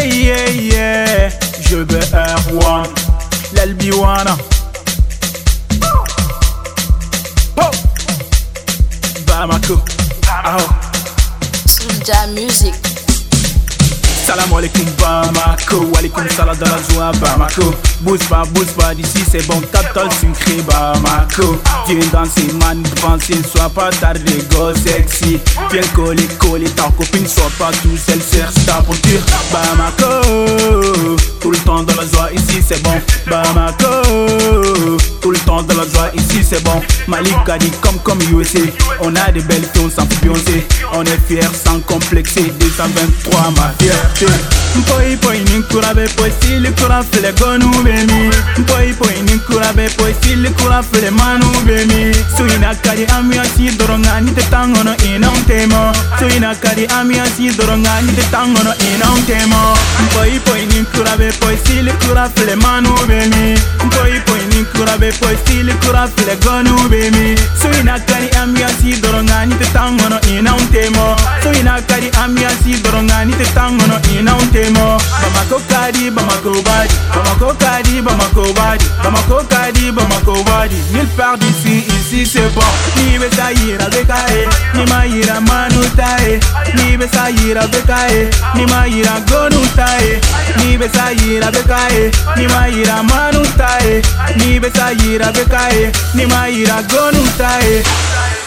Yeah, yeah, yeah. Je veux R1. L'Albiwana. Oh. Bamako. Oh. Soulja Music. Salam alaikum Bamako, alaikum salam dans la joie Bamako. Bouge pas, bouge pas d'ici c'est bon, capital sucré Bamako. Viens danser man, penser, sois pas tardé, go sexy. Viens coller, coller ta copine, sois pas tout seul, cherche ta posture Bamako Tout le temps dans la joie ici c'est bon. Bamako. Tout le temps dans la joie ici c'est bon. Malik a dit comme comme USA On a des belles filles, on s'en On est fiers sans complexer. 223 ma fierté. Mpoi poi ninkura be poi stili kura fele gonu be mi Mpoi poi ninkura be poi stili kura fele manu be mi Suina kari amia si doronga ni te tangono ina un temo Suina kari amia si doronga ni te tangono ina un temo Poi ninkura be poi stili kura fele manu be mi. Mpoi poi ninkura be poi stili kura fele gonu be mi. Suina kari amia si doronga ni te tangono ina un temo. Suina kari amia si doronga ni te tangono ina un temo. Bamako kadi, Bamako badi Bamako kadi, Bamako badi Bamako kadi, Bamako badi Nulle part d'ici, ici c'est bon. Ni besa yira bekae Ni ma yira manu tae besayira bekaye nimayira gonutaye nibesayira bekaye nimayira manutaye nibesayira bekaye nimayira gonutaye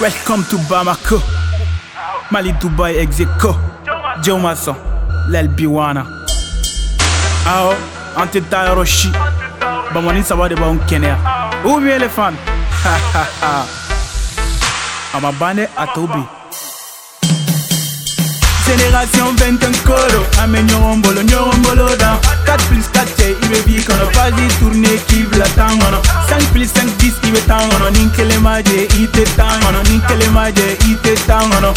welcome to bamako. Mali dubai execo. Jomason lelbiwana aho an tɛ taa yɔrɔ si bamani saba de b'anw kɛnɛya ou bien les a ma ban dɛ a tɔw be Génération 25 colo, amène Nyorombolo, Nyorombolo dans 4 plus 4, il veut vivre qu'on a pas tourné qui veut la tangono 5 plus 5, 10, il veut tangono Ninkele maje, il te nique les maje, il te tangono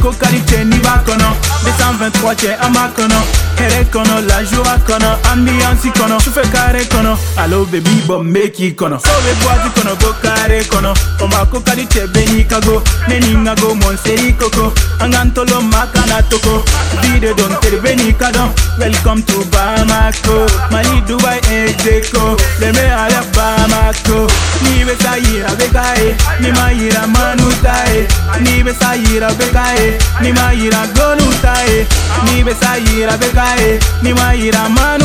Ko qualité ni bakono 223 cɛ an b'a kɔnɔ hɛrɛ kɔnɔ lajura kɔnɔ ambiyansi kɔnɔ sufɛ kare kɔnɔ alo bebi bɔ n be k'i kɔnɔ sow be buwati kɔnɔ ko kare kɔnɔ ɔma ko kadi cɛ be ɲi kago ne ni n ka go mɔnseyi koko an k'an tolo ma kana toko vide don teri be n'i ka dɔn welcome to bamako. Mali dubai exeko leme ala bamako. N'i be ka yira be ka ye ni ma yira ma Ni besa besayira bekae nimayira goluta e nibesayira bekae nimayira manu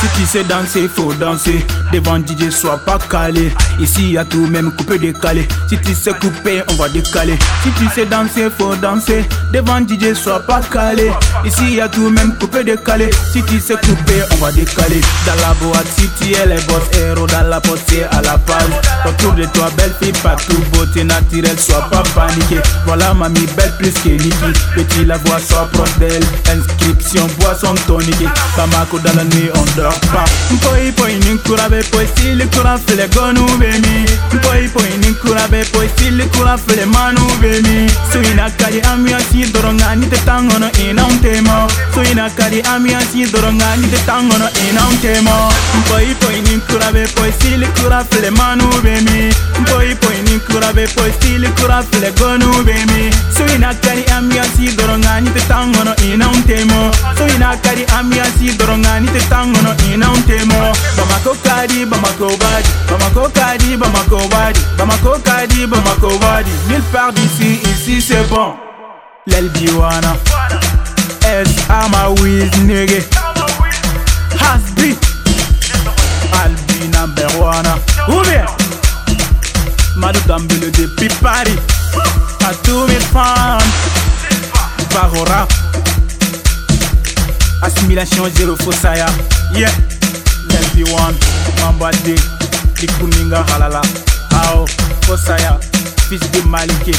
Si tu sais danser, faut danser. Devant DJ, sois pas calé. Ici y a tout, même coupé décalé. Si tu sais couper, on va décaler. Si tu sais danser, faut danser. Devant DJ, sois pas calé. Ici y a tout, même coupé décalé. Si tu sais couper, on va décaler. Dans la boîte, si tu es les boss héros Dans la c'est à la page. Autour de toi, belle fille, partout Beauté naturelle, sois pas paniqué. Voilà mamie, belle plus que Niki Petit la voix, sois proche d'elle Inscription, boisson tonique. Bamako dans la nuit, on dort pas Poi poi nikura be poi si likura fele gonu bemi Poi poi nikura be poi si likura fele manu bemi So ina kari amia si doronga ni te tangono ina untemo So ina kari amia si doronga ni te tangono ina untemo Poi poi nikura be poi si likura fele manu bemi Poi poi ninkura be poi stili kura fele gonu be mi. Suina kari ambiance doronga ni te tangono ina un temo. Suina kari ambiance doronga ni te tangono ina un temo. Bamako kadi, badi kadi, badi kadi, badi d'ici, ici c'est bon. L'Elbiwana. S Ama Wiz nigga Madou Dambele depuis Paris À tous mes fans Baro rap Assimilation zéro Fosaya. Yeah. LP1 Mambade Likuninga halala. Ao Fosaya. Fils de Malike